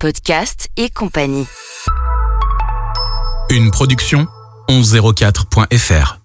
podcast et compagnie. Une production 1104.fr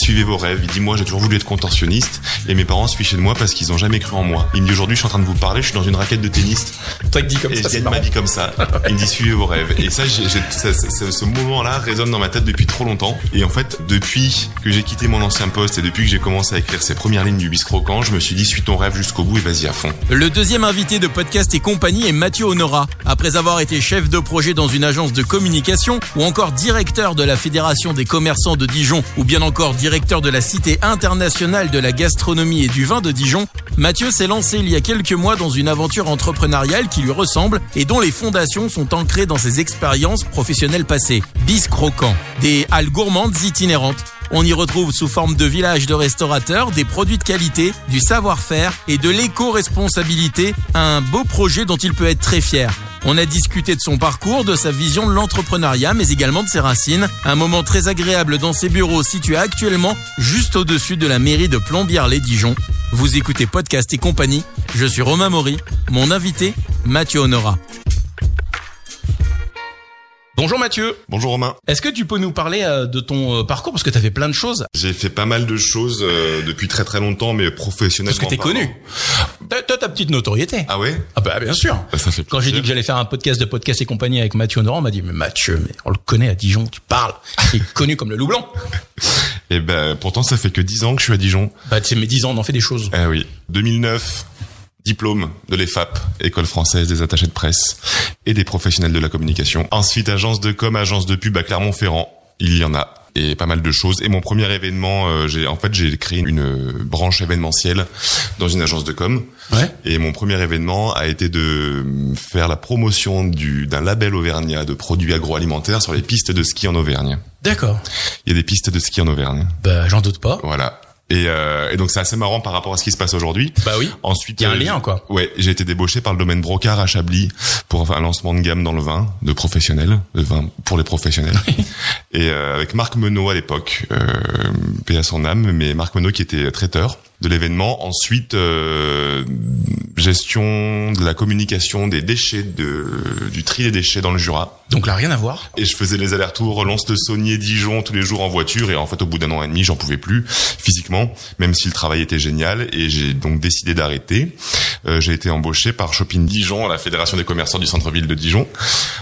suivez vos rêves. Il dit moi j'ai toujours voulu être contorsionniste et mes parents se fichaient de moi parce qu'ils ont jamais cru en moi. Il me dit aujourd'hui je suis en train de vous parler, je suis dans une raquette de tennis. Toi dit comme et ça. je gagne ma vie comme ça. Il me dit suivez vos rêves. Et ça, ce moment-là résonne dans ma tête depuis trop longtemps. Et en fait, depuis que j'ai quitté mon ancien poste et depuis que j'ai commencé à écrire ces premières lignes du bis croquant, je me suis dit suis ton rêve jusqu'au bout et vas-y à fond. Le deuxième invité de podcast et compagnie est Mathieu Honora. Après avoir été chef de projet dans une agence de communication ou encore directeur de la Fédération des commerçants de Dijon ou bien encore directeur de la Cité internationale de la gastronomie et du vin de Dijon, Mathieu s'est lancé il y a quelques mois dans une aventure entrepreneuriale qui lui ressemble et dont les fondations sont ancrées dans ses expériences professionnelles passées. Bis Croquant, des halles gourmandes itinérantes. On y retrouve sous forme de village de restaurateurs des produits de qualité, du savoir-faire et de l'éco-responsabilité, un beau projet dont il peut être très fier. On a discuté de son parcours, de sa vision de l'entrepreneuriat, mais également de ses racines. Un moment très agréable dans ses bureaux situés actuellement juste au-dessus de la mairie de Plombières-les-Dijon. Vous écoutez Podcast et compagnie. Je suis Romain Maury. Mon invité, Mathieu Honora. Bonjour Mathieu. Bonjour Romain. Est-ce que tu peux nous parler euh, de ton euh, parcours? Parce que tu as fait plein de choses J'ai fait pas mal de choses euh, depuis très très longtemps, mais professionnellement. Parce que t'es connu. T'as t'as ta petite notoriété. Ah ouais? Ah bah bien sûr. Bah, Ça fait Quand j'ai dit que j'allais faire un podcast de podcast et compagnie avec Mathieu Honorant, on m'a dit mais Mathieu, mais on le connaît à Dijon, tu parles. Il est connu comme le loup blanc. Et ben pourtant ça fait que 10 ans que je suis à Dijon. Bah tu sais, mes 10 ans, on en fait des choses. Ah oui. 2009, diplôme de l'EFAP, École française des attachés de presse et des professionnels de la communication. Ensuite, agence de com, agence de pub à Clermont-Ferrand. Il y en a. Et pas mal de choses. Et mon premier événement, euh, j'ai en fait j'ai créé une euh, branche événementielle dans une agence de com. Ouais. Et mon premier événement a été de faire la promotion du d'un label auvergnat de produits agroalimentaires sur les pistes de ski en Auvergne. D'accord. Il y a des pistes de ski en Auvergne. Bah j'en doute pas. Voilà. Et, euh, et donc c'est assez marrant par rapport à ce qui se passe aujourd'hui. Bah oui. Ensuite, Il y a un euh, lien, quoi. Ouais, j'ai été débauché par le domaine Brocard à Chablis pour un lancement de gamme dans le vin, de professionnels, de vin pour les professionnels. et euh, avec Marc Menot à l'époque, euh, paix à son âme, mais Marc Menot qui était traiteur de l'événement. Ensuite, euh, gestion de la communication des déchets, de, du tri des déchets dans le Jura. Donc là rien à voir. Et je faisais les allers-retours Lens de Saunier, Dijon tous les jours en voiture. Et en fait, au bout d'un an et demi, j'en pouvais plus physiquement, même si le travail était génial. Et j'ai donc décidé d'arrêter. Euh, j'ai été embauché par Shopping Dijon, la Fédération des commerçants du centre-ville de Dijon.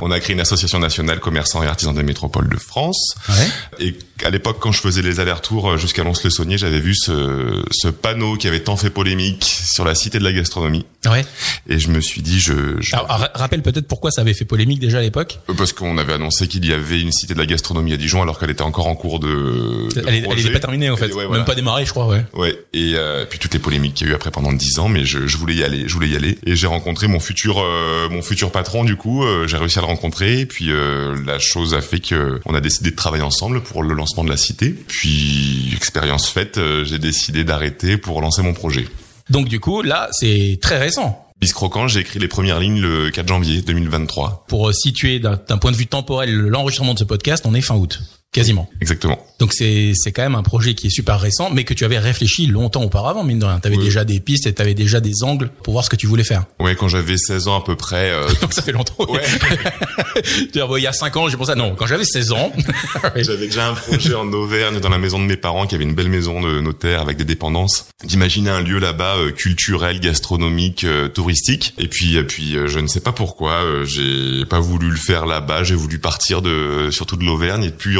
On a créé une association nationale commerçants et artisans des métropoles de France. Ouais. Et à l'époque, quand je faisais les allers-retours jusqu'à Lons-le-Saunier, j'avais vu ce, ce panneau qui avait tant fait polémique sur la cité de la gastronomie. Ouais. Et je me suis dit, je, je Alors, ra- rappelle peut-être pourquoi ça avait fait polémique déjà à l'époque. parce qu'on avait annoncé qu'il y avait une cité de la gastronomie à Dijon alors qu'elle était encore en cours de. de Elle, est- elle projet. était pas terminée en fait. Ouais, Même voilà. pas démarrée je crois, ouais. Ouais. Et euh, puis toutes les polémiques qu'il y a eu après pendant dix ans, mais je, je voulais y aller, je voulais y aller. Et j'ai rencontré mon futur, euh, mon futur patron du coup. euh, j'ai réussi à le rencontrer. Et puis euh, la chose a fait que on a décidé de travailler ensemble pour le lancement de la cité. Puis expérience faite, euh, j'ai décidé d'arrêter pour lancer mon projet. Donc du coup là c'est très récent. Bis Croquant, j'ai écrit les premières lignes le 4 janvier 2023. Pour euh, situer d'un d'un point de vue temporel l'enregistrement de ce podcast, on est fin août. Quasiment. Exactement. Donc c'est c'est quand même un projet qui est super récent, mais que tu avais réfléchi longtemps auparavant, mine de rien. T'avais Oui. déjà des pistes et t'avais déjà des angles pour voir ce que tu voulais faire. Ouais, quand j'avais 16 ans à peu près. euh, Donc ça fait longtemps. ouais. Tu vois, il y a 5 ans, j'ai pensé, non, quand j'avais 16 ans. J'avais déjà un projet en Auvergne dans la maison de mes parents qui avait une belle maison de notaire avec des dépendances. D'imaginer un lieu là-bas euh, culturel, gastronomique, euh, touristique. Et puis, et puis, je ne sais pas pourquoi, j'ai pas voulu le faire là-bas. J'ai voulu partir de, surtout de l'Auvergne et puis y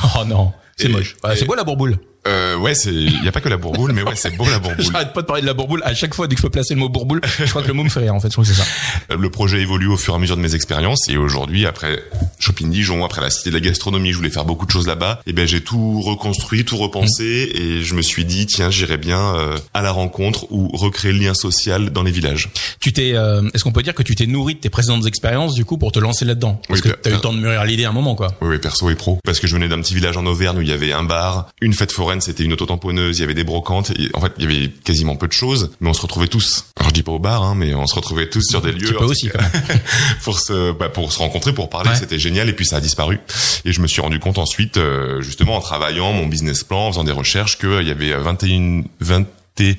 oh non, c'est moche. C'est beau la bourboule? Euh, ouais, c'est, y a pas que la bourboule, mais ouais, c'est beau la bourboule. J'arrête pas de parler de la bourboule. À chaque fois, dès que je peux placer le mot bourboule, je crois que le mot me fait rire, en fait. Je crois que c'est ça. Le projet évolue au fur et à mesure de mes expériences et aujourd'hui, après Shopping Dijon, après la Cité de la Gastronomie, je voulais faire beaucoup de choses là-bas. Et ben j'ai tout reconstruit, tout repensé et je me suis dit tiens, j'irai bien euh, à la rencontre ou recréer le lien social dans les villages. Tu t'es, euh, est-ce qu'on peut dire que tu t'es nourri de tes précédentes expériences, du coup, pour te lancer là-dedans? Parce Oui, que t'as eu le temps de mûrir l'idée à un moment, quoi. Oui, oui, perso et pro. Parce que je venais d'un petit village en Auvergne où il y avait un bar, une fête foraine, c'était une autotamponneuse, il y avait des brocantes. Et en fait, il y avait quasiment peu de choses, mais on se retrouvait tous. Alors je dis pas au bar, hein, mais on se retrouvait tous sur des lieux. Aussi, quand même. pour se bah, pour se rencontrer pour parler Ouais. c'était génial et puis ça a disparu et je me suis rendu compte ensuite euh, justement en travaillant mon business plan en faisant des recherches que il y avait 21 21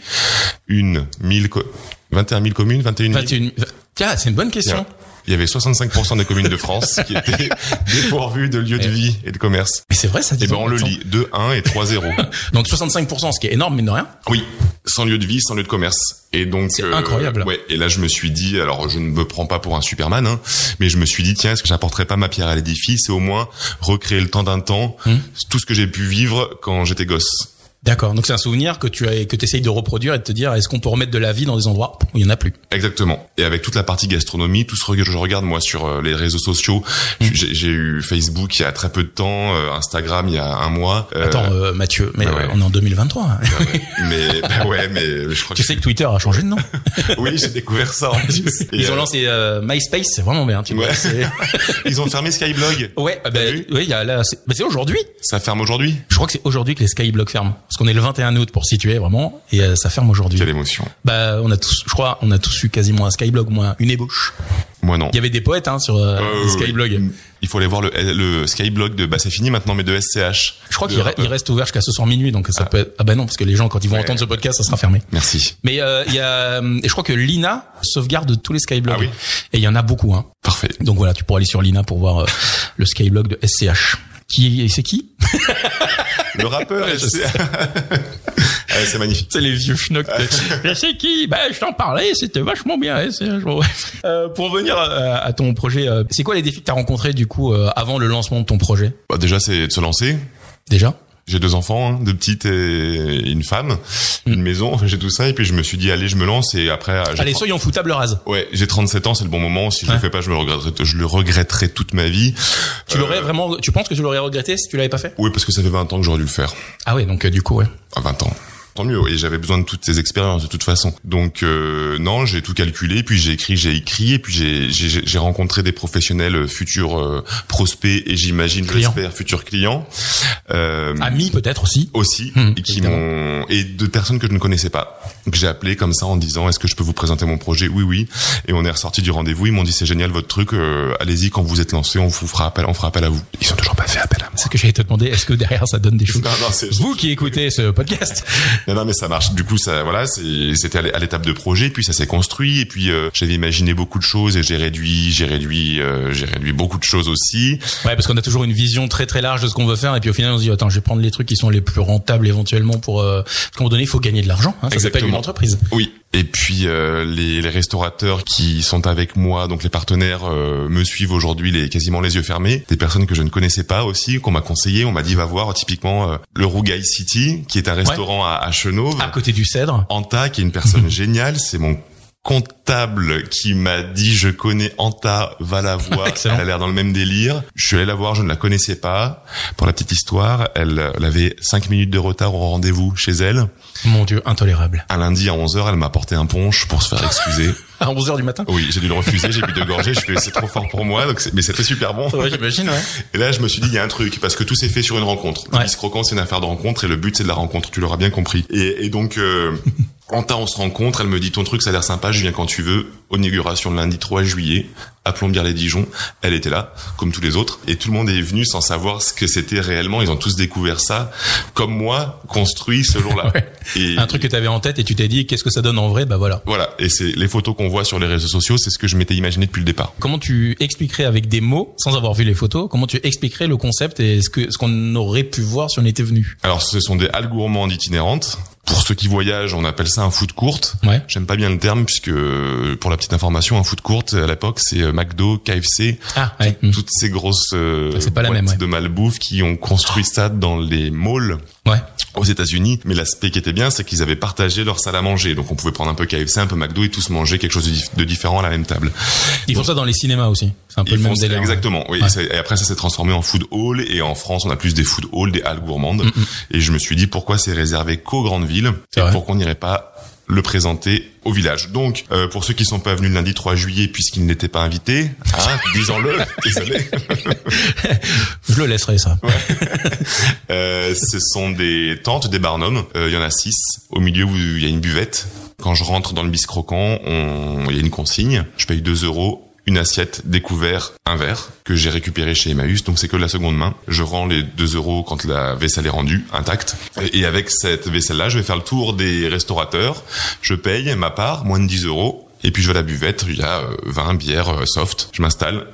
000 co- 21 000 communes, 21 000. 21 Tiens, c'est une bonne question. Il y avait 65% des communes de France qui étaient dépourvues de lieux de vie et de commerce. Mais c'est vrai, ça. Et ben on le lit 2, 1 et 3, 0. Donc 65%, ce qui est énorme, mais de rien. Oui, sans lieu de vie, sans lieu de commerce. Et donc c'est incroyable. Ouais. Et là, je me suis dit, alors je ne me prends pas pour un Superman, hein, mais je me suis dit, tiens, est-ce que j'apporterais pas ma pierre à l'édifice et au moins recréer le temps d'un temps, Hum. tout ce que j'ai pu vivre quand j'étais gosse? D'accord. Donc c'est un souvenir que tu as, que essayes de reproduire et de te dire, est-ce qu'on peut remettre de la vie dans des endroits où il y en a plus? Exactement. Et avec toute la partie gastronomie, tout ce que je regarde moi sur euh, les réseaux sociaux, j'ai j'ai eu Facebook il y a très peu de temps, euh, Instagram il y a un mois. euh, Attends, euh, Mathieu, mais bah ouais. on est en 2023. hein. ouais. mais bah ouais, mais je crois tu que sais que Twitter a changé de nom. oui, j'ai découvert ça. En plus. Et, Ils ont euh, lancé euh, MySpace, c'est vraiment bien. Tu vois, Ouais. c'est- ils ont fermé Skyblog. ouais, ah vu? oui, il y a là, c'est bah, aujourd'hui. Ça ferme aujourd'hui? Je crois que c'est aujourd'hui que les Skyblogs ferment, parce qu'on est le 21 août pour situer vraiment, et euh, ça ferme aujourd'hui. Quelle émotion. Bah, on a tous, je crois, on a tous eu quasiment un Skyblog, moins une ébauche. Moi non. Il y avait des poètes hein, sur euh, Euh, Skyblog. oui. Il faut aller voir le, le Skyblog de bah c'est fini maintenant mais de SCH. Je crois qu'il re- reste ouvert jusqu'à ce soir minuit, donc ça peut être... Ah bah non, parce que les gens, quand ils vont Ouais. entendre ce podcast, ça sera fermé. Merci. Mais euh, il y a... Et je crois que Lina sauvegarde tous les Skyblogs. Ah oui. Et il y en a beaucoup. Hein. Parfait. Donc voilà, tu pourras aller sur Lina pour voir le Skyblog de SCH. Qui c'est qui Le rappeur. Ah, c'est magnifique. C'est les vieux schnocks. Sais qui Bah je t'en parlais, c'était vachement bien. Euh, pour revenir à, à ton projet, euh, c'est quoi les défis que tu as rencontrés du coup euh, avant le lancement de ton projet? Bah, déjà c'est de se lancer. Déjà? J'ai deux enfants, hein, deux petites et une femme, Mm. une maison, enfin, j'ai tout ça et puis je me suis dit allez je me lance et après j'ai Allez, soyons fous, table rase. Ouais, j'ai 37 ans, c'est le bon moment. Si je Ouais. le fais pas, je me le regretterai, je le regretterai toute ma vie. Tu Euh, l'aurais vraiment Tu penses que tu l'aurais regretté si tu l'avais pas fait? Oui, parce que ça fait 20 ans que j'aurais dû le faire. Ah ouais, donc euh, du coup ouais. À 20 ans. Tant mieux. Et j'avais besoin de toutes ces expériences de toute façon. Donc euh, non, j'ai tout calculé, puis j'ai écrit, j'ai écrit, et puis j'ai rencontré des professionnels futurs euh, prospects et j'imagine, je Clients. l'espère, futurs clients. Euh, Amis peut-être aussi. aussi Hmm, et qui m'ont et de personnes que je ne connaissais pas que j'ai appelé comme ça en disant est-ce que je peux vous présenter mon projet? Oui oui et on est ressorti du rendez-vous ils m'ont dit c'est génial votre truc euh, allez-y quand vous êtes lancé on vous fera appel on fera appel à vous ils ont toujours pas fait appel à moi C'est ce que j'allais te demander. Est-ce que derrière ça donne des choses? non non c'est Vous qui écoutez ce podcast, non, non mais ça marche du coup ça voilà c'était à l'é- à l'étape de projet puis ça s'est construit et puis euh, j'avais imaginé beaucoup de choses et j'ai réduit j'ai réduit euh, j'ai réduit beaucoup de choses aussi ouais, parce qu'on a toujours une vision très très large de ce qu'on veut faire, et puis au final on se dit attends, je vais prendre les trucs qui sont les plus rentables éventuellement pour. Euh... Parce qu'à un moment donné, il faut gagner de l'argent. Hein, ça s'appelle une entreprise. Oui. Et puis euh, les, les restaurateurs qui sont avec moi, donc les partenaires, euh, me suivent aujourd'hui les quasiment les yeux fermés. Des personnes que je ne connaissais pas aussi, qu'on m'a conseillé. On m'a dit va voir typiquement euh, le Rougail City, qui est un restaurant à, à Chenauve. À côté du cèdre. Anta, qui est une personne géniale, c'est mon comptable qui m'a dit je connais Anta, va la voir. Elle a l'air dans le même délire. Je suis allé la voir, je ne la connaissais pas. Pour la petite histoire, elle, elle avait cinq minutes de retard au rendez-vous chez elle. Mon Dieu, intolérable. Un lundi à 11h, elle m'a apporté un punch pour se faire excuser. À 11 heures du matin? Oui, j'ai dû le refuser, j'ai bu deux gorgées, je fais c'est trop fort pour moi, donc c'est- mais c'était super bon. Ouais, j'imagine, ouais. Et là, je me suis dit, il y a un truc, parce que tout s'est fait sur une rencontre. Ouais. Croquant, c'est une affaire de rencontre, et le but, c'est de la rencontre, tu l'auras bien compris. Et, et donc, euh, Anta, on se rencontre, elle me dit, ton truc, ça a l'air sympa, je viens quand tu veux. Inauguration le lundi 3 juillet, à Plombières-les-Dijon. Elle était là, comme tous les autres. Et tout le monde est venu sans savoir ce que c'était réellement. Ils ont tous découvert ça, comme moi, construit ce jour-là. Ouais. Et Un truc que tu avais en tête et tu t'es dit qu'est-ce que ça donne en vrai? Bah voilà. voilà. Et c'est les photos qu'on voit sur les réseaux sociaux, c'est ce que je m'étais imaginé depuis le départ. Comment tu expliquerais avec des mots, sans avoir vu les photos, comment tu expliquerais le concept et ce que ce qu'on aurait pu voir si on était venu? Alors, ce sont des halles gourmandes itinérantes. Pour ceux qui voyagent, on appelle ça un food court. Ouais. J'aime pas bien le terme puisque, pour la petite information, un food court à l'époque, c'est euh, McDo, KFC, Ah, ouais. Hmm. toutes ces grosses euh, C'est pas la même, ouais. de malbouffe qui ont construit ça dans les malls Ouais. Aux États-Unis. Mais l'aspect qui était bien, c'est qu'ils avaient partagé leur salle à manger. Donc, on pouvait prendre un peu KFC, un peu McDo et tous manger quelque chose de, dif- de différent à la même table. Ils font ça dans les cinémas aussi. C'est un peu le même délire. Exactement. Oui. Ouais. c'est- Et après, ça s'est transformé en food hall. Et en France, on a plus des food halls, des halles gourmandes. Mm, Et je me suis dit pourquoi c'est réservé qu'aux grandes villes? Et vrai. pourquoi on n'irait pas le présenter au village. Donc, euh, pour ceux qui sont pas venus le lundi 3 juillet puisqu'ils n'étaient pas invités, hein, disons-le, désolé. Je le laisserai ça. Euh, ce sont des tentes, des barnums. Euh, Il y en a six. Au milieu, il y a une buvette. Quand je rentre dans le bis croquant, on... il y a une consigne. Je paye 2 euros, une assiette, des couverts, un verre que j'ai récupéré chez Emmaüs, donc c'est que la seconde main. Je rends les 2 euros quand la vaisselle est rendue, intacte. Et avec cette vaisselle-là, je vais faire le tour des restaurateurs. Je paye ma part, moins de 10 euros. Et puis je vais à la buvette, il y a 20 bières soft. Je m'installe,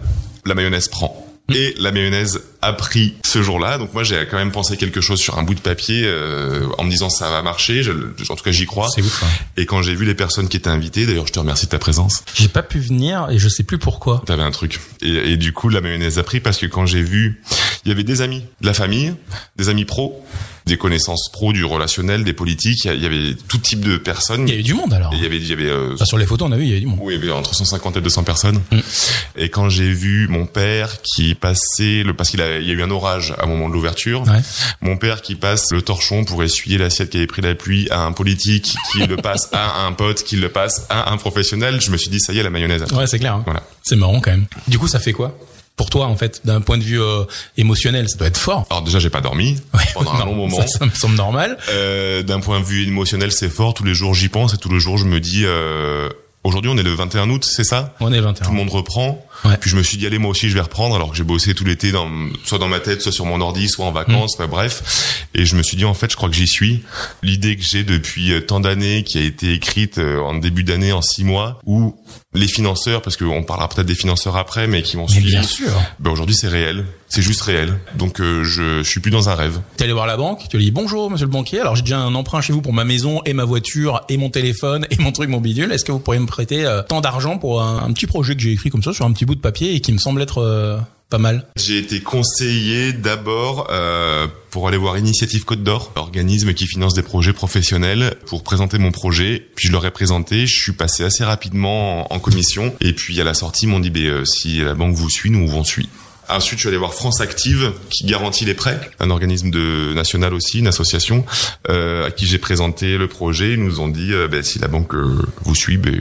la mayonnaise prend et la mayonnaise a pris ce jour-là. Donc moi, j'ai quand même pensé quelque chose sur un bout de papier euh, en me disant ça va marcher. Je, en tout cas, j'y crois. C'est ouf. Hein. Et quand j'ai vu les personnes qui étaient invitées, d'ailleurs, je te remercie de ta présence. J'ai pas pu venir et je sais plus pourquoi. T'avais un truc. Et, et du coup, la mayonnaise a pris parce que quand j'ai vu, il y avait des amis de la famille, des amis pros, des connaissances pro, du relationnel, des politiques. Il y avait tout type de personnes. Il y avait du monde alors. il y avait, il y avait. Euh, sur les photos, on a vu, il y avait du monde. Oui, il y avait entre 150 et 200 personnes. Mm. Et quand j'ai vu mon père qui passait le, parce qu'il a, il y a eu un orage à un moment de l'ouverture. Ouais. Mon père qui passe le torchon pour essuyer l'assiette qui avait pris la pluie à un politique, qui le passe à un pote, qui le passe à un professionnel. Je me suis dit, ça y est, la mayonnaise. Ouais, c'est clair. Hein. Voilà. C'est marrant quand même. Du coup, ça fait quoi pour toi en fait d'un point de vue euh, émotionnel ça doit être fort alors déjà j'ai pas dormi ouais, pendant un long moment ça, ça, me semble normal euh, d'un point de vue émotionnel c'est fort tous les jours j'y pense et tous les jours je me dis euh, aujourd'hui on est le 21 août c'est ça? On est le 21 tout le monde reprend Ouais. Puis je me suis dit allez moi aussi je vais reprendre alors que j'ai bossé tout l'été dans soit dans ma tête soit sur mon ordi soit en vacances Mm. enfin, bref. Et je me suis dit en fait je crois que j'y suis. L'idée que j'ai depuis euh, tant d'années qui a été écrite euh, en début d'année en six mois où les financeurs parce qu'on parlera peut-être des financeurs après mais qui m'ont suivi bien sûr. ben aujourd'hui c'est réel. C'est juste réel. Donc euh, je, je suis plus dans un rêve. T'es allé voir la banque tu lui dis bonjour monsieur le banquier. Alors j'ai déjà un emprunt chez vous pour ma maison et ma voiture et mon téléphone et mon truc mon bidule. Est-ce que vous pourriez me prêter euh, tant d'argent pour un, un petit projet que j'ai écrit comme ça sur un petit bout de papier et qui me semble être euh, pas mal. J'ai été conseillé d'abord euh, pour aller voir Initiative Côte d'Or, organisme qui finance des projets professionnels, pour présenter mon projet. Puis je leur ai présenté, je suis passé assez rapidement en, commission. Et puis à la sortie, ils m'ont dit, bah, euh, si la banque vous suit, nous vous suit. Ensuite, je suis allé voir France Active, qui garantit les prêts, un organisme national aussi, une association, à qui j'ai présenté le projet. Ils nous ont dit, bah, si la banque vous suit, bah,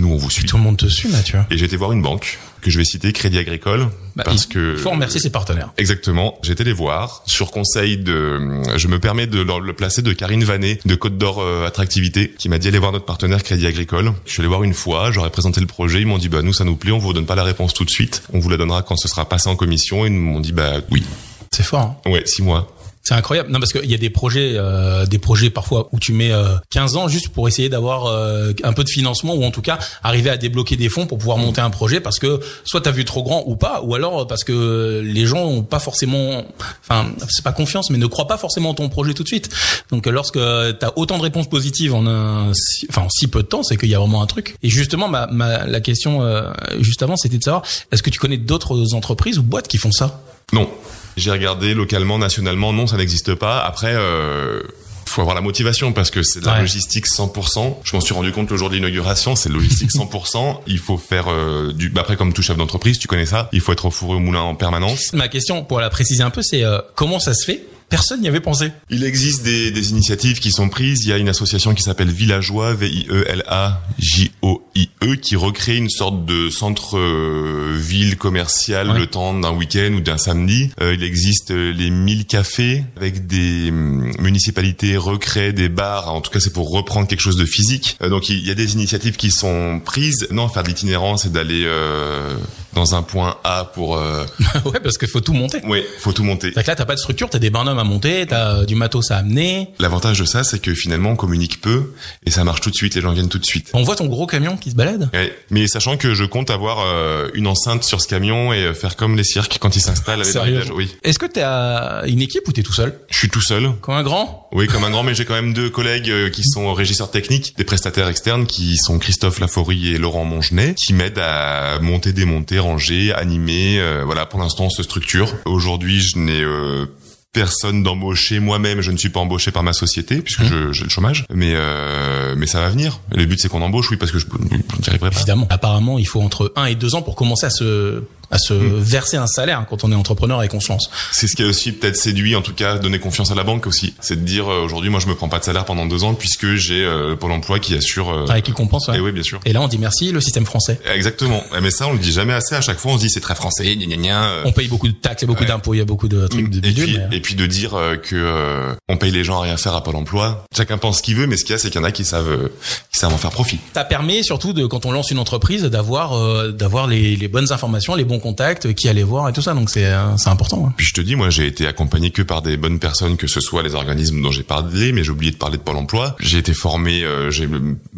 nous on vous suit. Tout le monde te suit, Mathieu. Et été voir une banque que je vais citer, Crédit Agricole, Bah, parce il que faut remercier ses partenaires. Exactement. Été les voir sur conseil de. Je me permets de le placer de Karine Vanet de Côte d'Or euh, Attractivité, qui m'a dit allez voir notre partenaire Crédit Agricole. Je suis allé voir une fois, j'aurais présenté le projet, ils m'ont dit bah nous ça nous plaît, on vous donne pas la réponse tout de suite, on vous la donnera quand ce sera passé en commission. Ils m'ont dit bah oui. C'est fort. Hein Ouais, six mois. C'est incroyable. Non, parce qu'il y a des projets, euh, des projets parfois où tu mets euh, 15 ans juste pour essayer d'avoir euh, un peu de financement ou en tout cas arriver à débloquer des fonds pour pouvoir monter un projet parce que soit t'as vu trop grand ou pas, ou alors parce que les gens ont pas forcément, enfin c'est pas confiance, mais ne croient pas forcément en ton projet tout de suite. Donc euh, lorsque t'as autant de réponses positives en un, si- enfin en si peu de temps, c'est qu'il y a vraiment un truc. Et justement, ma, ma la question euh, juste avant, c'était de savoir, est-ce que tu connais d'autres entreprises ou boîtes qui font ça? Non. J'ai regardé localement, nationalement, non, ça n'existe pas. Après, euh, faut avoir la motivation parce que c'est de la Ouais. logistique 100%. Je m'en suis rendu compte le jour de l'inauguration, c'est logistique 100%. Il faut faire euh, du. bah après, comme tout chef d'entreprise, tu connais ça. Il faut être au four et au moulin en permanence. Ma question, pour la préciser un peu, c'est euh, comment ça se fait Personne n'y avait pensé. Il existe des, des initiatives qui sont prises. Il y a une association qui s'appelle Villageois, V-I-E-L-A-J-O-I-E, E, qui recrée une sorte de centre-ville commercial Ouais. le temps d'un week-end ou d'un samedi. Euh, il existe les 1000 cafés avec des hum, municipalités recréent des bars. En tout cas, c'est pour reprendre quelque chose de physique. Euh, donc, il y a des initiatives qui sont prises. Non, faire de l'itinérance et d'aller euh, dans un point A pour... Euh... ouais, parce qu'il faut tout monter. Ouais, faut tout monter. C'est que là, t'as pas de structure, t'as des barnums à monter, t'as euh, du matos à amener. L'avantage de ça, c'est que finalement, on communique peu et ça marche tout de suite. Les gens viennent tout de suite. On voit ton gros camion qui se balade. Ouais. Mais sachant que je compte avoir euh, une enceinte sur ce camion et euh, faire comme les cirques quand ils s'installent avec Sérieux le. Oui. Est-ce que t'as une équipe ou t'es tout seul? Je suis tout seul. Comme un grand? Oui, comme un grand, mais j'ai quand même deux collègues qui sont régisseurs techniques, des prestataires externes qui sont Christophe Laforie et Laurent Mongenet, qui m'aident à monter, démonter, ranger, animer. euh, voilà, pour l'instant, on se structure. Aujourd'hui, je n'ai euh, personne d'embauché moi-même. Je ne suis pas embauché par ma société puisque je- j'ai le chômage. Mais euh, mais ça va venir. Le but, c'est qu'on embauche, oui, parce que je n'y arriverai pas. Évidemment. Apparemment, il faut entre 1 et 2 ans pour commencer à se à se verser un salaire quand on est entrepreneur et qu'on se lance. C'est ce qui a aussi peut-être séduit, en tout cas, donné confiance à la banque aussi. C'est de dire euh, aujourd'hui, moi, je me prends pas de salaire pendant deux ans puisque j'ai euh, Pôle Emploi qui assure. euh, Avec qui compense, ouais. Et oui, bien sûr. Et là, on dit merci, le système français. Exactement. Mais ça, on le dit jamais assez. À chaque fois, on se dit c'est très français, gna gna gna. euh. On paye beaucoup de taxes et beaucoup Ouais. d'impôts, il y a beaucoup de trucs de et bidule. puis, mais- et puis de dire euh, que euh, on paye les gens à rien faire à Pôle Emploi. Chacun pense ce qu'il veut, mais ce qu'il y a, c'est qu'il y en a qui savent, euh, qui savent en faire profit. Ça permet surtout de quand on lance une entreprise d'avoir euh, d'avoir les, les bonnes informations, les bons contact, qui allait voir et tout ça. Donc c'est euh, c'est important. hein. Puis je te dis, moi, j'ai été accompagné que par des bonnes personnes, que ce soit les organismes dont j'ai parlé, mais j'ai oublié de parler de Pôle Emploi. J'ai été formé, euh, j'ai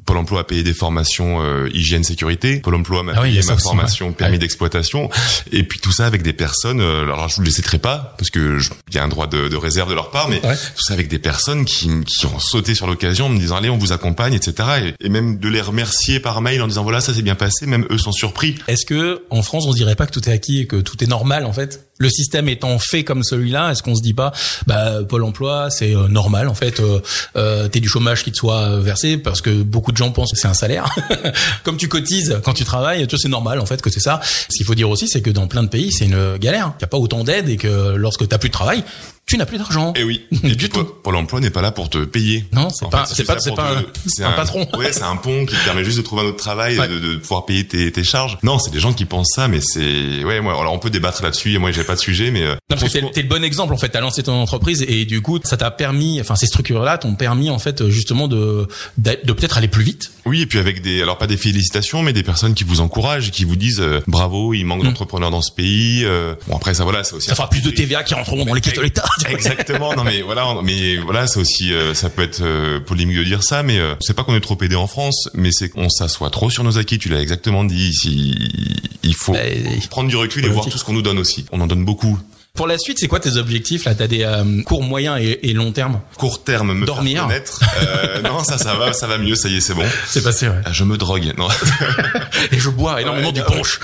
Pôle Emploi a payé des formations euh, hygiène sécurité. Pôle Emploi m'a Ah oui, payé ma aussi, formation ouais. permis Ouais. d'exploitation. Et puis tout ça avec des personnes. euh, alors je vous les citerai pas parce que il y a un droit de, de réserve de leur part, mais Ouais. tout ça avec des personnes qui, qui ont sauté sur l'occasion en me disant allez, on vous accompagne, etc. Et, et même de les remercier par mail en disant voilà, ça s'est bien passé. Même eux sont surpris. Est-ce que en France on dirait pas que tout est acquis et que tout est normal en fait Le système étant fait comme celui-là, est-ce qu'on se dit pas bah Pôle Emploi c'est euh, normal en fait euh, euh, t'es du chômage qui te soit versé parce que beaucoup de gens pensent que c'est un salaire. comme tu cotises quand tu travailles, tu c'est normal en fait que c'est ça. Ce qu'il faut dire aussi c'est que dans plein de pays c'est une galère. Il y a pas autant d'aide et que lorsque t'as plus de travail, tu n'as plus d'argent. Et oui. Et Du tout. Pôle- Emploi n'est pas là pour te payer. Non, c'est pas- c'est pas- c'est pas un- patron. Ouais, c'est un pont qui te permet juste de trouver un autre travail, Ouais. de, de pouvoir payer tes, tes charges. Non, c'est des gens qui pensent ça, mais c'est ouais, moi. Alors on peut débattre là-dessus. Moi, j'ai pas de sujet, mais euh, Non, parce que t'es, t'es le bon exemple en fait. T'as lancé ton entreprise et du coup, ça t'a permis, enfin ces structures-là t'ont permis en fait justement de de, de peut-être aller plus vite. oui, et puis avec des, alors pas des félicitations, mais des personnes qui vous encouragent, qui vous disent euh, bravo, il manque d'entrepreneurs dans ce pays. euh, bon après ça voilà, c'est aussi. Ça fera plus de TVA qui rentreront dans les caisses de l'État. Exactement. Non mais voilà, mais voilà, c'est aussi, euh, ça peut être polémique de dire ça, mais c'est pas qu'on est trop aidé en France, mais c'est qu'on s'assoit trop sur nos acquis. Tu l'as exactement dit. Ici, il faut Bah, prendre du recul et voir tout ce qu'on nous donne aussi. On en donne beaucoup. Pour la suite, c'est quoi tes objectifs là? T'as des euh, courts, moyens et, et long terme Court terme, me Dormir? faire connaître. Euh, non, ça, ça va, ça va mieux. Ça y est, c'est bon. C'est passé, ouais. Ah, Je me drogue. Non, Et je bois énormément Ouais, du punch.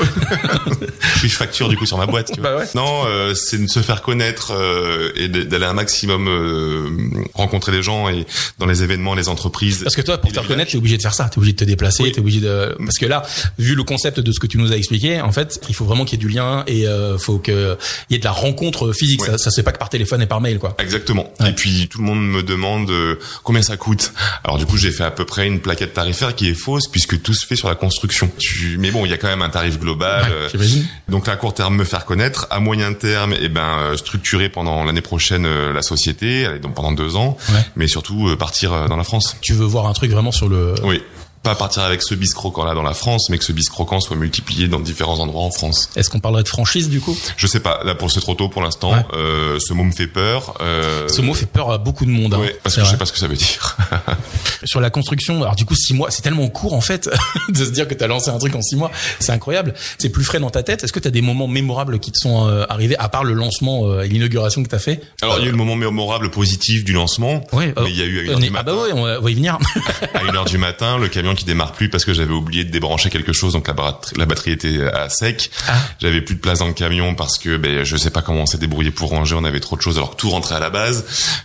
puis je facture du coup sur ma boîte. Tu vois. Bah ouais. Non, euh, c'est de se faire connaître euh, et d'aller un maximum euh, rencontrer des gens et dans les événements, les entreprises. Parce que toi, pour te les reconnaître, t'es obligé de faire ça. T'es obligé de te déplacer. Oui. T'es obligé de. Parce que là, vu le concept de ce que tu nous as expliqué, en fait, il faut vraiment qu'il y ait du lien et euh, faut que il y ait de la rencontre physique. Ouais. Ça, ça se fait pas que par téléphone et par mail, quoi. Exactement. Ouais. Et puis tout le monde me demande euh, combien ça coûte. Alors du coup j'ai fait à peu près une plaquette tarifaire qui est fausse puisque tout se fait sur la construction. Tu... Mais bon il y a quand même un tarif global. Ouais, euh, j'imagine. donc à court terme me faire connaître, à moyen terme eh ben euh, structurer pendant l'année prochaine euh, la société, donc pendant deux ans, Ouais. mais surtout euh, partir dans la France. Tu veux voir un truc vraiment sur le. Oui. Pas partir avec ce bis croquant là dans la France, mais que ce bis croquant soit multiplié dans différents endroits en France. Est-ce qu'on parlerait de franchise du coup? Je sais pas, là pour c'est trop tôt pour l'instant. Ouais. Euh, ce mot me fait peur. Euh, Ce mot fait peur à beaucoup de monde. hein. Ouais, parce que je vrai. sais pas ce que ça veut dire. Sur la construction, alors du coup six mois, c'est tellement court en fait de se dire que t'as lancé un truc en six mois, c'est incroyable. C'est plus frais dans ta tête. Est-ce que t'as des moments mémorables qui te sont euh, arrivés à part le lancement et l'inauguration que t'as fait? Alors il y a eu le moment mémorable positif du lancement, Ouais, mais il y a eu à une heure du ah matin. bah ouais, on va y venir. à une heure du matin, le camion qui démarre plus parce que j'avais oublié de débrancher quelque chose, donc la la batterie était à sec. Ah. J'avais plus de place dans le camion parce que ben je sais pas comment on s'est débrouillé pour ranger, on avait trop de choses alors que tout rentrait à la base.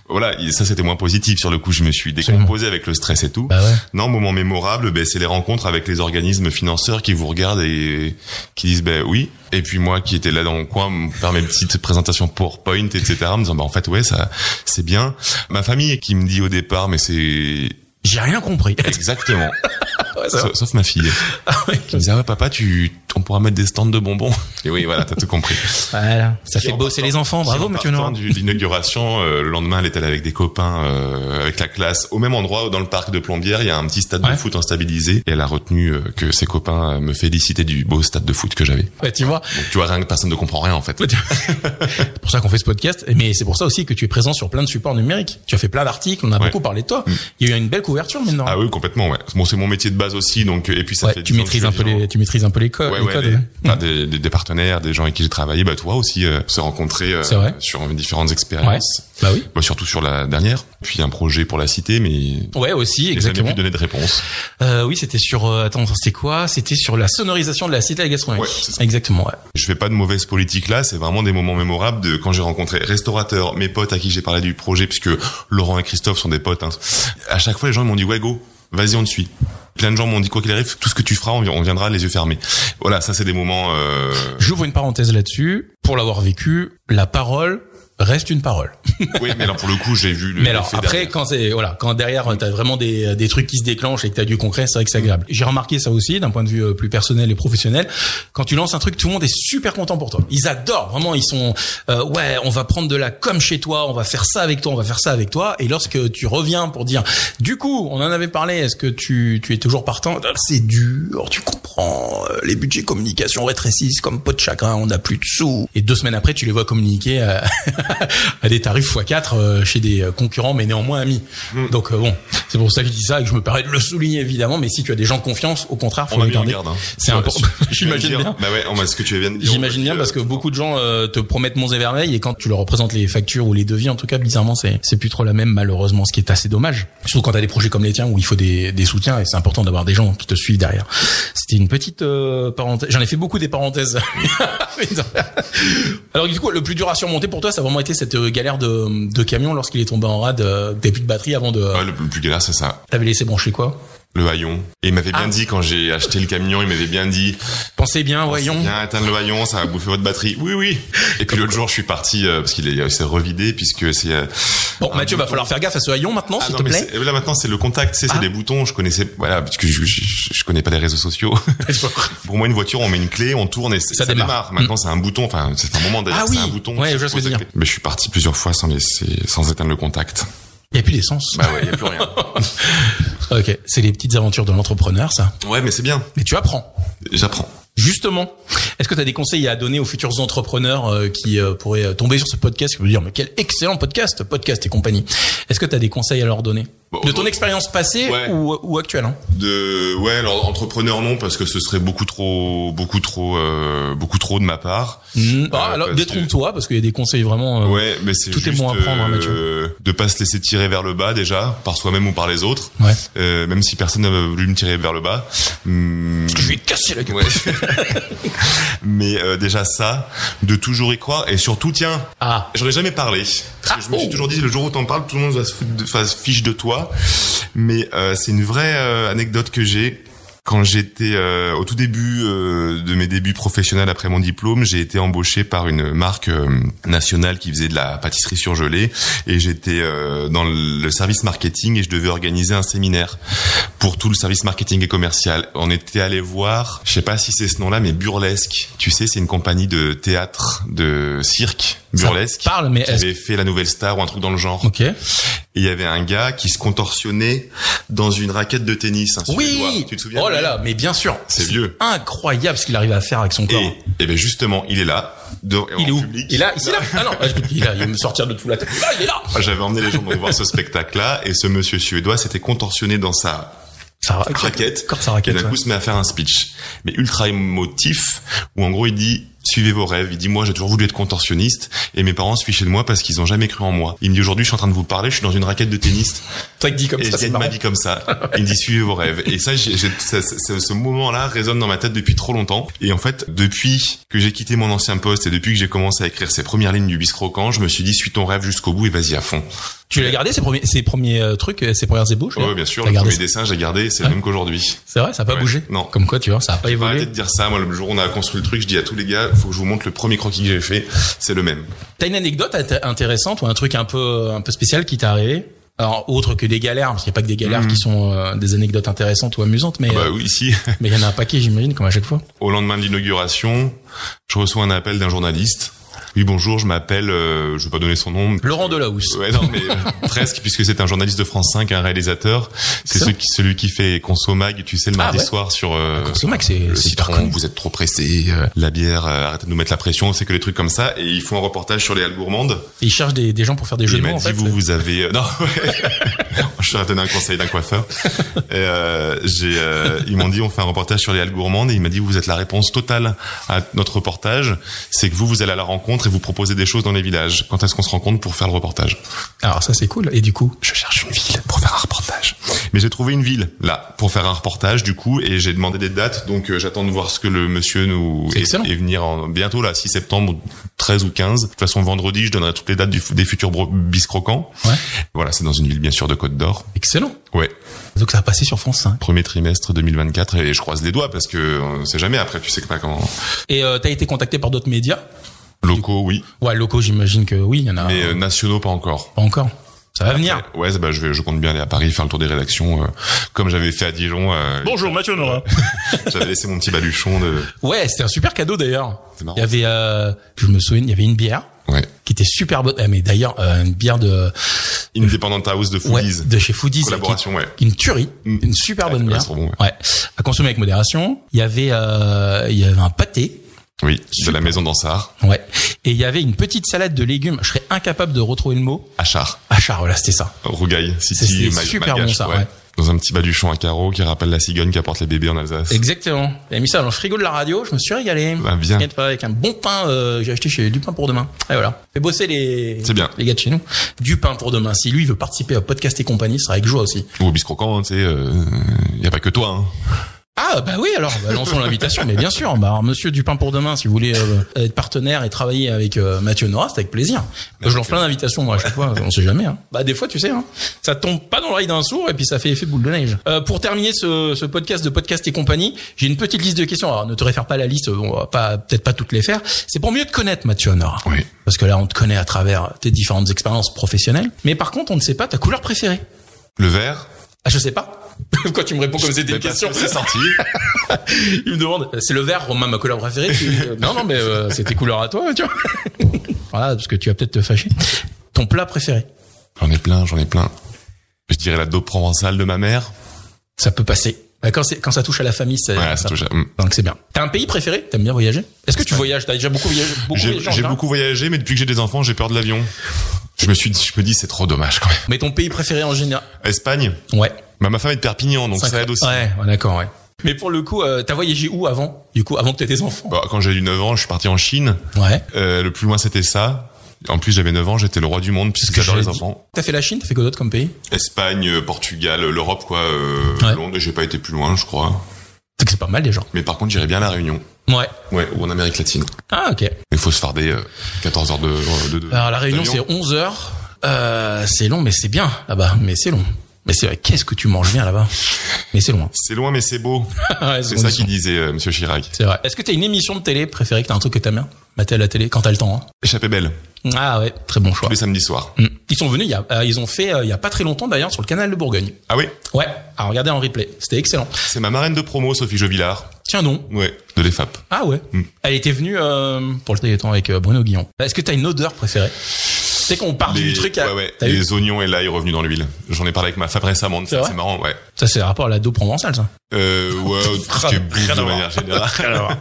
Voilà, et ça c'était moins positif sur le coup, je me suis décomposé avec le stress et tout. bah ouais. Non, moment mémorable, ben c'est les rencontres avec les organismes financeurs qui vous regardent et qui disent ben oui. Et puis moi qui étais là dans mon coin, faire mes petites présentations PowerPoint, etc. En me disant ben en fait ouais ça c'est bien. Ma famille qui me dit au départ mais c'est J'ai rien compris. exactement. Ouais, sauf, sauf ma fille Ah ouais. qui me disait ah ouais papa tu on pourra mettre des stands de bonbons. Et oui voilà t'as tout compris. Voilà, ça Qui fait bosser les enfants. Bravo Mathieu de l'inauguration, euh, le lendemain, elle était allée avec des copains, euh, avec la classe, au même endroit, dans le parc de Plombières, il y a un petit stade Ouais. de foot instabilisé, et elle a retenu euh, que ses copains euh, me félicitaient du beau stade de foot que j'avais. Ouais, tu vois. Donc tu vois, rien que personne ne comprend rien en fait. C'est pour ça qu'on fait ce podcast, mais c'est pour ça aussi que tu es présent sur plein de supports numériques. Tu as fait plein d'articles, on a beaucoup parlé de toi. Il y a eu une belle couverture maintenant. Ah oui, complètement, ouais. Bon, c'est mon métier de base aussi, donc et puis ça Ouais, fait tu 10 ans que maîtrises un peu les, tu maîtrises un peu les, co- Ouais, les ouais, codes. bah, des, des- des partenaires, des gens avec qui j'ai travaillé. Bah toi aussi, euh, on s'est rencontrés euh, sur différentes expériences. Bah oui. Bah, surtout sur la dernière. Puis un projet pour la cité, mais Ouais, aussi, j'ai jamais exactement. pu donner de réponse. Euh, oui, c'était sur. euh, attends, c'était quoi? C'était sur la sonorisation de la cité. Ouais, c'est ça. exactement. Ouais. Je fais pas de mauvaise politique là, c'est vraiment des moments mémorables de quand j'ai rencontré restaurateurs, mes potes à qui j'ai parlé du projet, puisque Laurent et Christophe sont des potes. Hein. À chaque fois, les gens m'ont dit ouais go, vas-y on te suit. Plein de gens m'ont dit quoi qu'il arrive, tout ce que tu feras, on vi- on viendra les yeux fermés. Voilà, ça c'est des moments. Euh... J'ouvre une parenthèse là-dessus. Pour l'avoir vécu, la parole reste une parole. oui, mais alors pour le coup, j'ai vu le. Mais alors après, derrière. quand c'est voilà, quand derrière t'as vraiment des, des trucs qui se déclenchent et que t'as du concret, c'est vrai que c'est agréable. J'ai remarqué ça aussi d'un point de vue euh, plus personnel et professionnel. Quand tu lances un truc, tout le monde est super content pour toi. Ils adorent vraiment. Ils sont euh, ouais, on va prendre de la com chez toi, on va faire ça avec toi, on va faire ça avec toi. Et lorsque tu reviens pour dire, du coup, on en avait parlé. Est-ce que tu tu es toujours partant? C'est dur, tu comprends. euh, Les budgets communication rétrécissent comme pot de chagrin. On n'a plus de sous. Et deux semaines après, tu les vois communiquer à, à des tarifs x4 euh, chez des euh, concurrents, mais néanmoins amis. Donc euh, bon, c'est pour ça que je dis ça et que je me permets de le souligner évidemment. Mais si tu as des gens de confiance, au contraire, faut on les garder. Hein. C'est important. J'imagine bien. Bah ouais, on va- ce que tu viens de dire. J'imagine bien parce que beaucoup de gens te promettent monts et merveilles et quand tu leur représentes les factures ou les devis, en tout cas, bizarrement, c'est c'est plus trop la même malheureusement, ce qui est assez dommage. Surtout quand t'as des projets comme les tiens où il faut des, des soutiens et c'est important d'avoir des gens qui te suivent derrière. C'était une petite euh, parenthèse. J'en ai fait beaucoup des parenthèses. Alors du coup, le plus dur à surmonter pour toi, ça a vraiment été cette euh, galère de, de camion lorsqu'il est tombé en rade. Euh, T'avais plus de batterie avant de. Ouais, le, le plus galère, c'est ça. T'avais laissé brancher quoi? Le haillon. Et il m'avait bien Ah. dit quand j'ai acheté le camion, il m'avait bien dit. Pensez bien, voyons. Bien éteindre le haillon, ça va bouffer votre batterie. Oui, oui. Et puis l'autre jour, je suis parti euh, parce qu'il est- il s'est revidé puisque c'est. euh, Bon, Mathieu, va falloir faire gaffe à ce haillon maintenant, Ah s'il te plaît. là maintenant c'est le contact, c'est Ah. des boutons. Je connaissais, voilà, parce que je, je, je connais pas les réseaux sociaux. Pour moi, une voiture, on met une clé, on tourne et Ça ça, démarre. démarre. Maintenant, c'est un bouton. Enfin, c'est un moment d'ailleurs. Ah oui. C'est un bouton. Ouais, je. Mais je suis parti plusieurs fois sans laisser, sans éteindre le contact. Il y a plus d'essence. Bah ouais, y a plus rien. Ok, c'est les petites aventures de l'entrepreneur, ça. Ouais, mais c'est bien. Mais tu apprends. J'apprends. Justement, est-ce que tu as des conseils à donner aux futurs entrepreneurs euh, qui euh, pourraient euh, tomber sur ce podcast, qui vont dire mais quel excellent podcast, podcast et compagnie. Est-ce que tu as des conseils à leur donner? Bon, De ton expérience passée Ouais. ou, ou actuelle hein De ouais, alors entrepreneur non parce que ce serait beaucoup trop, beaucoup trop, euh, beaucoup trop de ma part. Ah, Euh, Alors détrompe-toi parce qu'il y a des conseils vraiment. euh, Ouais, mais c'est tout est bon à prendre, hein, Mathieu. euh, de pas se laisser tirer vers le bas déjà, par soi-même ou par les autres. Ouais. Euh, même si personne n'a voulu me tirer vers le bas. Hum, Je vais casser la gueule. ouais. mais euh, déjà ça, de toujours y croire et surtout tiens, Ah, J'en ai jamais parlé. Parce que Ah, je me suis oh. toujours dit, le jour où t'en parles, tout le monde va se fiche de toi. Mais euh, c'est une vraie euh, anecdote que j'ai. Quand j'étais euh, au tout début euh, de mes débuts professionnels après mon diplôme, j'ai été embauché par une marque euh, nationale qui faisait de la pâtisserie surgelée et j'étais euh, dans le service marketing et je devais organiser un séminaire pour tout le service marketing et commercial. On était allé voir, je sais pas si c'est ce nom-là, mais Burlesque. Tu sais, c'est une compagnie de théâtre, de cirque Ça burlesque parle, mais qui avait fait la nouvelle star ou un truc dans le genre. ok. Et il y avait un gars qui se contorsionnait dans une raquette de tennis. Suédois. Oui. Tu te souviens Oh là là, mais bien sûr. C'est vieux. Incroyable ce qu'il arrive à faire avec son corps. Et, et ben justement, il est là. de- il est où public. Il est là, ici là. Ah non, il est là, il va me sortir de tout la tête. Là, il est là. J'avais emmené les gens donc voir ce spectacle-là et ce monsieur suédois s'était contorsionné dans sa Ça raquette. Encore sa Et d'un ouais. coup se met à faire un speech, mais ultra émotif, où en gros il dit suivez vos rêves. Il dit moi j'ai toujours voulu être contorsionniste et mes parents se fichaient de moi parce qu'ils ont jamais cru en moi. Il me dit aujourd'hui je suis en train de vous parler, je suis dans une raquette de tennis Toi dis comme et ça, je c'est gagne ma vie comme ça. Il me dit suivez vos rêves. Et ça, j'ai, j'ai- ça- ça- ce moment-là résonne dans ma tête depuis trop longtemps. Et en fait, depuis que j'ai quitté mon ancien poste et depuis que j'ai commencé à écrire ces premières lignes du bis croquant, je me suis dit suis ton rêve jusqu'au bout et vas-y à fond. Tu l'as gardé ces premiers, ces premiers euh, trucs, euh, ces premières ébauches là bien sûr, le premier dessin j'ai gardé, c'est le même qu'aujourd'hui. C'est vrai, ça a pas bougé. non. Comme quoi, tu vois, ça a pas Arrêtez évolué. de dire ça. Moi, le jour où on a construit le truc, je dis à tous les gars, faut que je vous montre le premier croquis que j'ai fait. C'est le même. T'as une anecdote int- intéressante ou un truc un peu, un peu spécial qui t'est arrivé? Alors, autre que des galères, parce qu'il n'y a pas que des galères Mhm. qui sont euh, des anecdotes intéressantes ou amusantes, mais Ah bah euh, oui, ici, mais il y en a un paquet, j'imagine, comme à chaque fois. au lendemain de l'inauguration, je reçois un appel d'un journaliste. Oui, bonjour, je m'appelle, euh, je vais pas donner son nom. Laurent Delahousse. Ouais, non, mais euh, presque, puisque c'est un journaliste de France 5, un réalisateur. C'est celui qui, celui qui fait Consomag, tu sais, le mardi ouais. soir sur euh, Consomag, c'est- le citron, vous êtes trop pressé, euh, la bière, arrêtez de nous mettre la pression, c'est que les trucs comme ça. Et ils font un reportage sur les halles gourmandes. Et il cherche des, des gens pour faire des jeux de mots, en dit, fait. vous, vous avez... Non, ouais. je suis donner un conseil d'un coiffeur. Et, j'ai, ils m'ont dit, on fait un reportage sur les halles gourmandes. Et il m'a dit, vous êtes la réponse totale à notre reportage. C'est que vous, vous allez à la rencontre et vous proposez des choses dans les villages. Quand est-ce qu'on se rencontre pour faire le reportage? Alors ça, c'est cool. Et du coup, Je cherche une ville pour faire un reportage. Mais j'ai trouvé une ville, là, pour faire un reportage, du coup, et j'ai demandé des dates. Donc, euh, j'attends de voir ce que le monsieur nous... Excellent. Et venir en, bientôt, là, 6 septembre, 13 ou 15. De toute façon, vendredi, je donnerai toutes les dates du- des futurs bis croquants. Ouais. Voilà, c'est dans une ville bien sûr de Côte d'Or. excellent. Ouais, Donc ça a passé sur France 5. premier trimestre 2024 et je croise les doigts parce que on sait jamais après, tu sais pas comment. Et euh, t'as été contacté par d'autres médias? Locaux, oui. Ouais, locaux, j'imagine que oui, il y en a. Mais euh, nationaux, pas encore. Pas encore. Ça va venir. Ouais, bah, je, vais, je compte bien aller à Paris faire le tour des rédactions, euh, comme j'avais fait à Dijon. euh, Bonjour Mathieu Nora. J'avais laissé mon petit baluchon de. Ouais, c'était un super cadeau d'ailleurs. C'est marrant. Il y avait, euh, je me souviens, il y avait une bière Ouais. qui était super bonne. Ah, mais d'ailleurs, euh, une bière de, Independent House de ouais, Foodies. de chez Foodies. Collaboration, ouais. Une tuerie, Mm. une super bonne Ouais, bière. ouais. ouais. À consommer avec modération. Il y avait, euh, il y avait un pâté. Oui, de Super. la maison d'Ansart, Ouais. Et il y avait une petite salade de légumes. Je serais incapable de retrouver le mot. Achard, Achard, voilà, c'était ça. Rougail, C'est- City, c'est Ma- super Malgache, bon, ça, ouais. Dans un petit baluchon à carreaux qui rappelle la cigogne qui apporte les bébés en Alsace. Exactement. J'ai mis ça dans le frigo de la radio. Je me suis régalé. Bah, bien. Pas, avec un bon pain. Euh, j'ai acheté chez du pain pour demain. Et voilà. Fais bosser les. C'est bien. Les gars de chez nous. Du pain pour demain. Si lui veut participer à podcast et compagnie, ce sera avec joie aussi. Ou au biscroquant, hein, tu sais, il y a pas que toi. Hein. Ah bah oui alors bah, lançons l'invitation. Mais bien sûr bah alors, monsieur du pain pour demain si vous voulez euh, être partenaire et travailler avec euh, Mathieu Nora c'est avec plaisir. Je lance plein d'invitations moi à chaque fois on sait jamais hein. bah des fois tu sais hein, ça tombe pas dans l'oreille d'un sourd et puis ça fait effet boule de neige. Euh, pour terminer ce, ce podcast de podcast et compagnie j'ai une petite liste de questions. Alors ne te réfère pas à la liste on va pas peut-être pas toutes les faire. C'est pour mieux te connaître Mathieu Nora. Oui. parce que là on te connaît à travers tes différentes expériences professionnelles. Mais par contre on ne sait pas ta couleur préférée. Le verre. ah je sais pas quand tu me réponds comme c'était une question que C'est sorti. il me demande, c'est le vert, Romain, ma couleur préférée. Euh, non, non, mais euh, c'est tes couleurs à toi, tu vois. voilà, parce que tu vas peut-être te fâcher. Ton plat préféré, J'en ai plein, j'en ai plein. Je dirais la dope provençale de ma mère. ça peut passer. Euh, Quand, ça touche à la famille, c'est Ouais, ça touche à- hum. donc c'est bien. T'as un pays préféré? T'aimes bien voyager? Est-ce que tu voyages? T'as déjà beaucoup voyagé J'ai beaucoup voyagé, mais depuis que j'ai des enfants, j'ai peur de l'avion. Je me suis dit, je me dis, c'est trop dommage quand même. Mais ton pays préféré en général? Espagne. Ouais. Bah, ma femme est de Perpignan, donc ça aide aussi. Ouais, ouais, d'accord, ouais. Mais pour le coup, euh, t'as voyagé où avant Du coup, avant que t'aies tes enfants? Bah, quand j'ai eu 9 ans, je suis parti en Chine. Ouais. Euh, le plus loin, c'était ça. En plus, j'avais 9 ans, j'étais le roi du monde puisque j'adore les enfants. T'as fait la Chine T'as fait quoi d'autre comme pays? Espagne, euh, Portugal, l'Europe, quoi. Euh, Ouais. Londres, j'ai pas été plus loin, je crois. C'est pas mal déjà. Mais par contre, j'irais bien à la Réunion. Ouais. Ouais, ou en Amérique latine. Ah, ok. Il faut se farder euh, 14 heures de, de, de Alors la réunion c'est d'avion. 11 heures. Euh, c'est long mais c'est bien là-bas. Mais c'est long. Mais c'est vrai, qu'est-ce que tu manges bien là-bas? Mais c'est loin. C'est loin, mais c'est beau. Ouais, C'est ça qu'il disait, euh, Monsieur Chirac. C'est vrai. Est-ce que t'as une émission de télé préférée, que t'as un truc que t'aimes bien? Mater à la télé quand t'as le temps. Hein Échappée belle, ah ouais, très bon choix. tous les samedis soirs. Mm. Ils sont venus, il y a, euh, ils ont fait euh, il y a pas très longtemps d'ailleurs sur le canal de Bourgogne. Ah oui, Ouais, à regarder en replay. C'était excellent. c'est ma marraine de promo, Sophie Jovillard. Tiens non. Ouais, de l'EFAP. Ah ouais. Mm. Elle était venue euh, pour le téléthon avec Bruno Guillon. Est-ce que t'as une odeur préférée? Tu sais qu'on part Les, du truc à... ouais, ouais, les oignons et l'ail revenus dans l'huile. J'en ai parlé avec ma femme récemment. de C'est ça, vrai C'est marrant, ouais. Ça c'est rapport à la dos provençale ça. Euh, ouais, tout ce qui est bouffe Rien à de manière générale.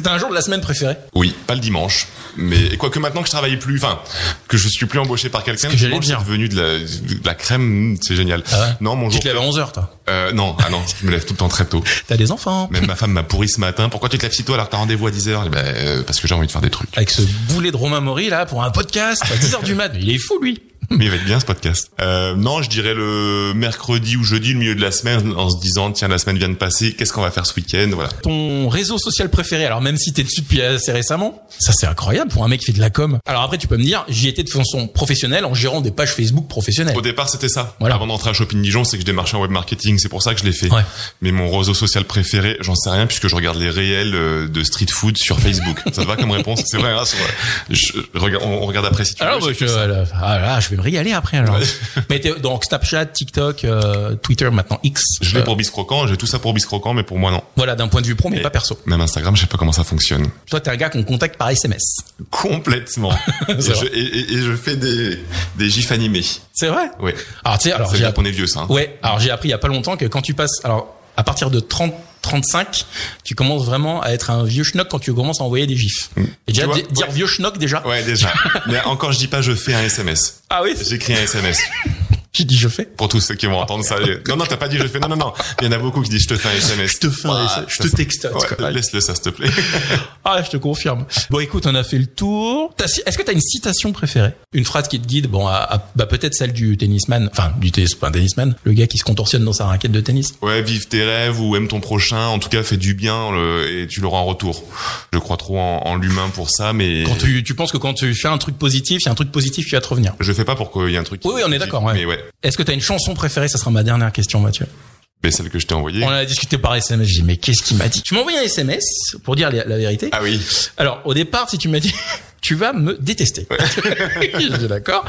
Que t'as un jour de la semaine préféré Oui, pas le dimanche. Mais quoique maintenant que je travaille plus, enfin que je suis plus embauché par quelqu'un, que dimanche, c'est devenu de la, de la crème, c'est génial. Ah ouais Non, mon Tu jour. te lèves à 11h toi. Euh, non, ah non, je me lève tout le temps très tôt. T'as des enfants. Même ma femme m'a pourri ce matin. Pourquoi tu te lèves si tôt alors que t'as rendez-vous à 10h ben, euh, Parce que j'ai envie de faire des trucs. Avec ce boulet de Romain Maury là pour un podcast à 10h du mat. Il est fou lui. Mais il va être bien ce podcast. Euh, non, je dirais le mercredi ou jeudi, le milieu de la semaine, en se disant tiens la semaine vient de passer, qu'est-ce qu'on va faire ce week-end Voilà. Ton réseau social préféré, alors même si t'es dessus depuis assez récemment, ça c'est incroyable pour un mec qui fait de la com. Alors après tu peux me dire, j'y étais de façon professionnelle en gérant des pages Facebook professionnelles. Au départ, c'était ça. Voilà. Avant d'entrer à Shopping Dijon, c'est que je démarchais en web marketing. C'est pour ça que je l'ai fait. Ouais. Mais mon réseau social préféré, j'en sais rien puisque je regarde les réels euh, de street food sur Facebook. ça te va comme réponse? C'est vrai. Hein, vrai. Je, on, regarde après si tu Alors veux. bah, je, euh, ah là, je vais me régaler après alors. Mais t'es donc Snapchat, TikTok, euh, Twitter maintenant X. Je l'ai Euh, pour Biscroquant, j'ai tout ça pour Biscroquant, mais pour moi non. Voilà, d'un point de vue pro mais Et- pas perso. Même Instagram, je sais pas comment ça fonctionne. Toi t'es un gars qu'on contacte par SMS. Complètement. et, je, vrai. et, et- et je fais des, des gifs animés. C'est vrai Ouais. Alors tu sais, alors C'est bien qu'on est vieux, ça. hein. Ouais, alors j'ai appris il y a pas longtemps que quand tu passes, alors à partir de 30, 35, tu commences vraiment à être un vieux schnock quand tu commences à envoyer des gifs. Et déjà Mm. Vois, di- dire ouais. vieux schnock déjà. Ouais, déjà. mais encore, je dis pas je fais un SMS. Ah oui, J'écris un SMS. j'ai dit je fais. Pour tous ceux qui vont entendre ça. Non, non, t'as pas dit je fais. Non, non, non. Il y en a beaucoup qui disent je te fais un SMS. Je te fais un SMS, je te textote, Ouais. Laisse-le ça, s'il te plaît. Ah, je te confirme. Bon, écoute, on a fait le tour. Est-ce que t'as une citation préférée? Une phrase qui te guide Bon, à- à- bah peut-être celle du tennisman, enfin du tennis, pas un tennisman, le gars qui se contorsionne dans sa raquette de tennis. Ouais, vive tes rêves ou aime ton prochain. En tout cas, fais du bien le- et tu l'auras en retour. Je crois trop en, en l'humain pour ça, mais Quand tu, tu penses que quand tu fais un truc positif, il y a un truc positif qui va te revenir. je fais pas pour qu'il y ait un truc. Oui, oui, on est d'accord, ouais. Mais ouais. Est-ce que t'as une chanson préférée? Ça sera ma dernière question, Mathieu. Mais celle que je t'ai envoyée. On en a discuté par SMS. J'ai dit mais qu'est-ce qu'il m'a dit? Tu m'as envoyé un SMS pour dire la, la vérité. Ah oui. Alors au départ, si tu m'as dit tu vas me détester. D'accord.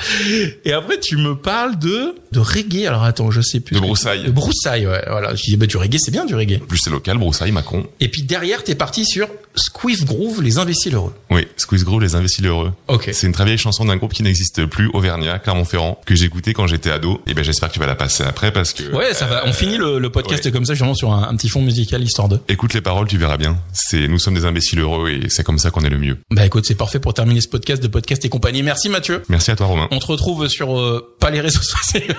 Et après, tu me parles de de reggae. Alors attends, je sais plus. De broussailles. De broussailles, ouais. Voilà. Je dis bah du reggae, c'est bien du reggae. En plus c'est local, broussailles, Macron. Et puis derrière, t'es parti sur Squeeze Groove, les imbéciles heureux. Oui, Squeeze Groove, les imbéciles heureux. Ok. C'est une très vieille chanson d'un groupe qui n'existe plus, Auvergnat, Clermont-Ferrand, que j'écoutais quand j'étais ado. Et ben j'espère que tu vas la passer après parce que. Ouais, ça va. On finit le, le podcast ouais. comme ça, justement sur un, un petit fond musical histoire de. Écoute les paroles, tu verras bien. C'est nous sommes des imbéciles heureux et c'est comme ça qu'on est le mieux. Bah écoute, c'est parfait pour terminer ce podcast de podcast et compagnie. Merci Mathieu. Merci à toi Romain. On te retrouve sur euh, pas les réseaux sociaux.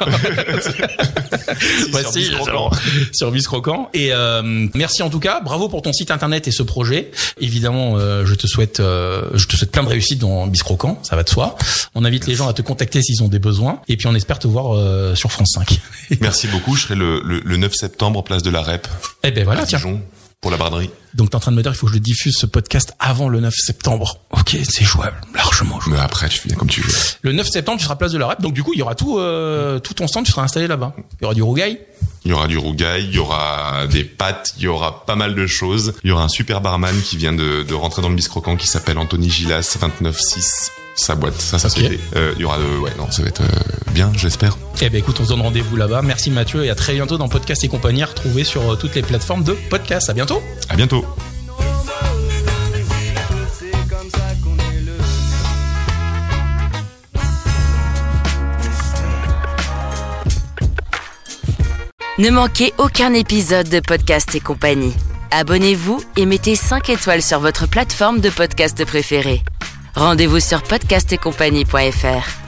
Ouais, sur si, Croquant. sur Vice Croquant. Et euh, merci en tout cas, bravo pour ton site internet et ce projet. Évidemment, euh, je te souhaite, je te souhaite plein de réussite dans Vice Croquant, ça va de soi. On invite les gens à te contacter s'ils ont des besoins. Et puis on espère te voir sur France 5. Merci beaucoup. Je serai le, le, le 9 septembre, place de la Rep, Eh ben voilà, à tiens. Dijon, pour la braderie. Donc t'es en train de me dire, il faut que je diffuse ce podcast avant le 9 septembre. Ok, c'est jouable, largement jouable. Mais après, tu fais comme tu veux. Le 9 septembre, tu seras place de la Rep. Donc du coup, il y aura tout, euh, tout ton stand, tu seras installé là-bas. Il y aura du rougail. Il y aura du rougail, il y aura des pâtes, il y aura pas mal de choses. Il y aura un super barman qui vient de, de rentrer dans le biscroquant qui s'appelle Anthony Gilas 296. Sa boîte, se fait. Euh, il y aura de, ouais, non, ça va être euh, bien, j'espère. Eh ben écoute, on se donne rendez-vous là-bas. Merci Mathieu et à très bientôt dans Podcast et compagnie, retrouvé sur euh, toutes les plateformes de podcast. À bientôt. À bientôt. Ne manquez aucun épisode de Podcast et compagnie. Abonnez-vous et mettez 5 étoiles sur votre plateforme de podcast préférée. Rendez-vous sur podcastetcompagnie.fr.